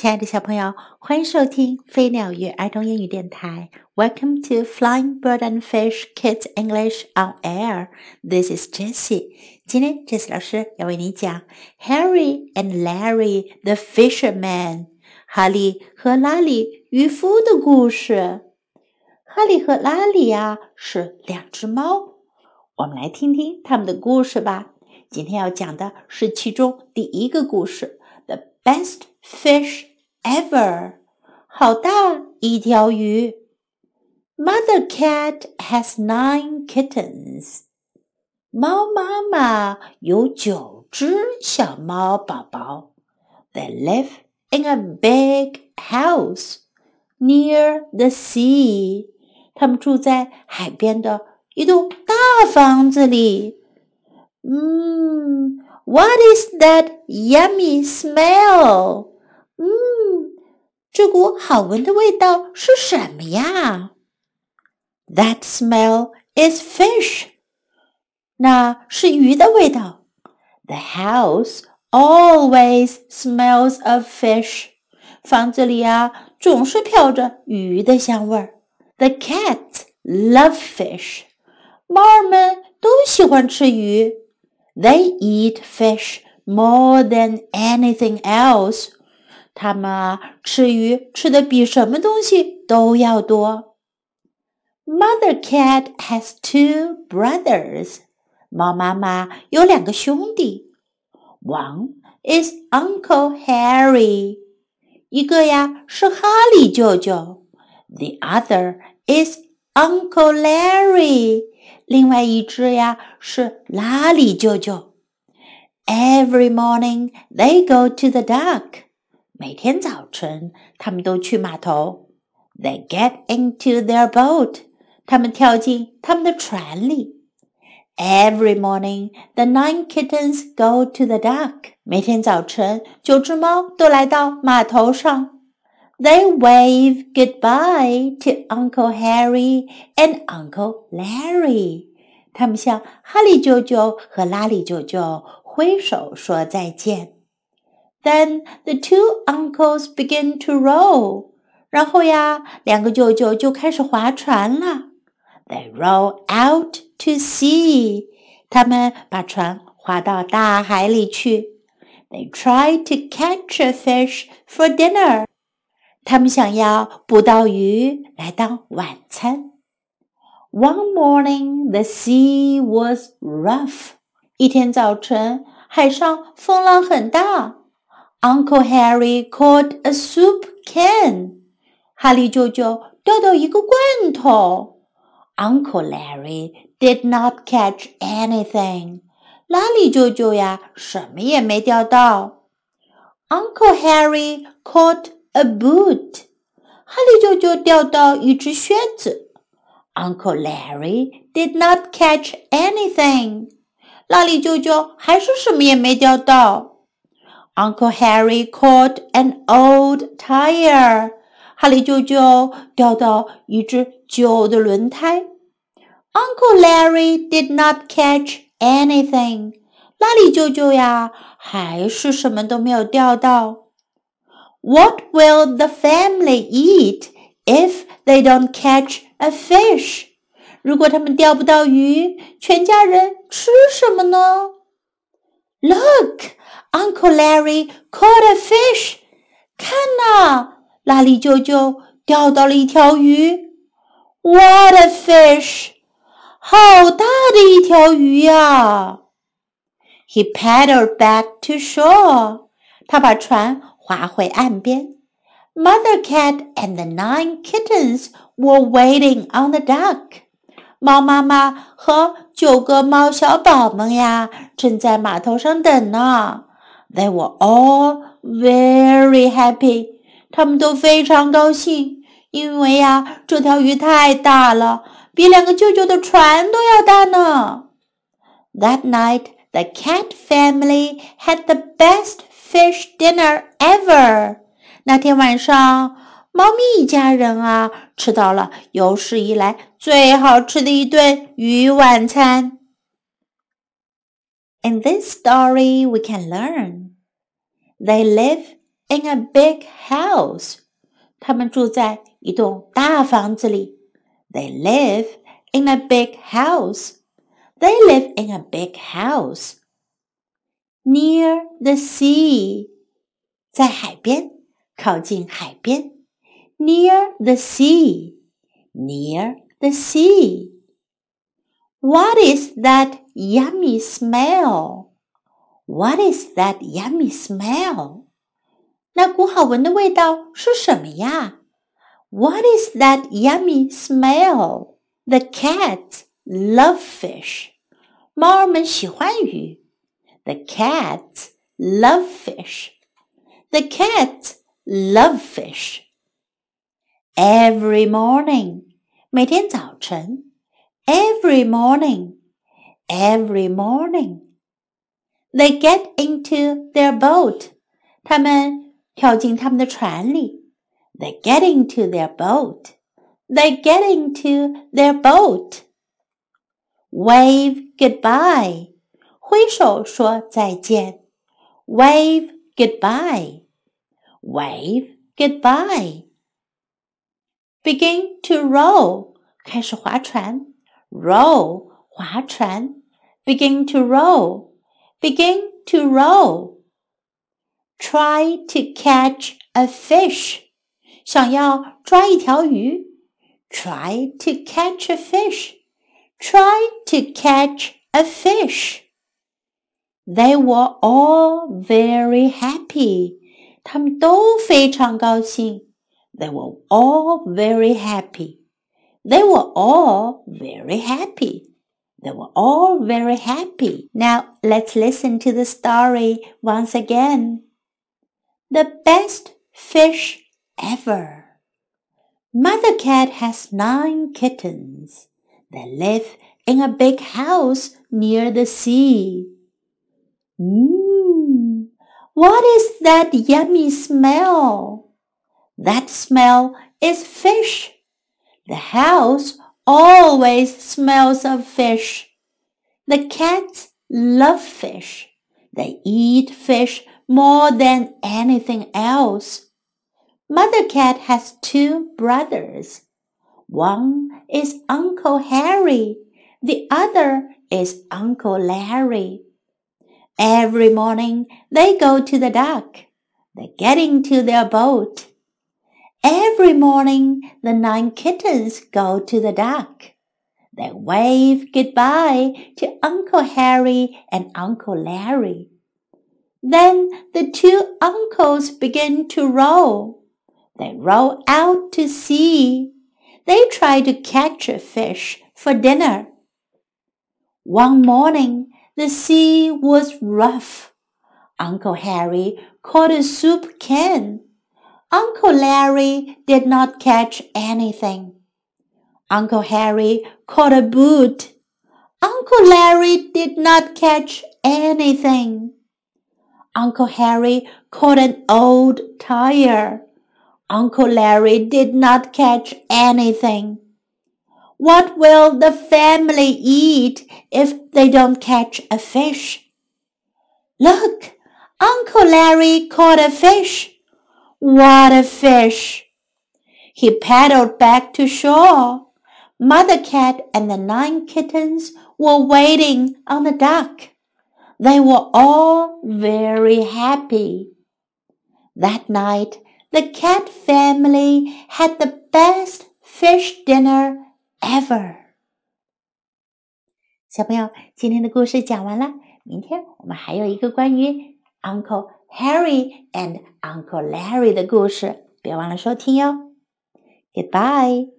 亲爱的小朋友，欢迎收听飞鸟与儿童英语电台。Welcome to Flying Bird and Fish Kids English on Air. This is Jessie. 今天，Jessie 老师要为你讲 Harry and Larry the Fisherman。哈利和拉里渔夫的故事。哈利和拉里呀是两只猫，我们来听听他们的故事吧。今天要讲的是其中第一个故事，The Best Fish Ever，好大一条鱼。Mother cat has nine kittens，猫妈妈有九只小猫宝宝。They live in a big house near the sea，他们住在海边的一栋大房子里。嗯，What is that yummy smell？嗯， 这股好闻的味道是什么呀？That smell is fish。那是鱼的味道。The house always smells of fish。房子里啊，总是飘着鱼的香味儿。The cats love fish。猫儿们都喜欢吃鱼。They eat fish more than anything else. 他们啊，吃鱼吃的比什么东西都要多。Mother cat has two brothers. 猫妈妈有两个兄弟。One is Uncle Harry. 一个呀是哈利舅舅。The other is Uncle Larry. 另外一只呀是拉里舅舅。Every morning they go to the dock. 每天早晨，他们都去码头。They get into their boat. 他们跳进他们的船里。Every morning, the nine kittens go to the dock. 每天早晨，九只猫都来到码头上。They wave goodbye to Uncle Harry and Uncle Larry. 他们向哈利舅舅和拉里舅舅挥手说再见。 then the two uncles begin to row. 然后呀，两个舅舅就开始划船了。They row out to sea. 他们把船划到大海里去。They try to catch a fish for dinner. 他们想要捕到鱼来当晚餐。One morning the sea was rough. 一天早晨，海上风浪很大。 Uncle Harry caught a soup can. 哈利舅舅钓到一个罐头。Uncle Larry did not catch anything. 拉里舅舅呀，什么也没钓到。Uncle Harry caught a boot. 哈利舅舅钓到一只靴子。Uncle Larry did not catch anything. 拉里舅舅还是什么也没钓到。 Uncle Harry caught an old tire. 哈利舅舅钓到一只旧的轮胎。Uncle Larry did not catch anything. 拉里舅舅呀，还是什么都没有钓到。What will the family eat if they don't catch a fish? 如果他们钓不到鱼，全家人吃什么呢 Look, Uncle Larry caught a fish. 看呐，拉里舅舅钓到了一条鱼。What a fish！好大的一条鱼呀！He paddled back to shore. 他把船划回岸边。Mother cat and the nine kittens were waiting on the dock. 猫妈妈和九个猫小宝们呀正在码头上等呢。They were all very happy. 他们都非常高兴，因为呀，这条鱼太大了，比两个舅舅的船都要大呢。That night, the cat family had the best fish dinner ever. 那天晚上，猫咪一家人啊，吃到了有史以来最好吃的一顿鱼晚餐。In this story, we can learn they live in a big house. 他们住在一栋大房子里。They live in a big house. They live in a big house. Near the sea. 在海边，靠近海边。Near the sea. Near the sea. What is that yummy smell? What is that yummy smell? 那股好闻的味道是什么呀？What is that yummy smell? The cats love fish. 猫儿们喜欢鱼。The cats love fish. The cats love fish. Every morning. 每天早晨。 Every morning. Every morning. They get into their boat. 他们跳进他们的船里。They get into their boat. They get into their boat. Wave goodbye. 挥手说再见。Wave goodbye. Wave goodbye. Begin to row. 开始划船。 Row 划船。Begin to row. Begin to row. Try to catch a fish. 想要抓一条鱼。Try to catch a fish. Try to catch a fish. They were all very happy. 他们都非常高兴。They were all very happy. They were all very happy. They were all very happy. Now let's listen to the story once again the best fish ever. Mother cat has nine kittens. They live in a big house near the sea. Mmm, what is that yummy smell? That smell is fish. The house always smells of fish. The cats love fish. They eat fish more than anything else. Mother Cat has two brothers. One is Uncle Harry, the other is Uncle Larry. Every morning they go to the dock. They get into their boat. Every morning the nine kittens go to the dock. They wave goodbye to Uncle Harry and Uncle Larry. Then the two uncles begin to row. They row out to sea. They try to catch a fish for dinner. One morning, the sea was rough. Uncle Harry caught a soup can. Uncle Larry did not catch anything. Uncle Harry caught a boot. Uncle Larry did not catch anything. Uncle Harry caught an old tire. Uncle Larry did not catch anything. What will the family eat if they don't catch a fish? Look, Uncle Larry caught a fish. What a fish! He paddled back to shore. Mother Cat and the nine kittens were waiting on the dock. They were all very happy. That night, the cat family had the best fish dinner ever. 小朋友，今天的故事讲完了。明天我们还有一个关于 Uncle Harry and Uncle Larry 的故事，别忘了收听哟。Goodbye.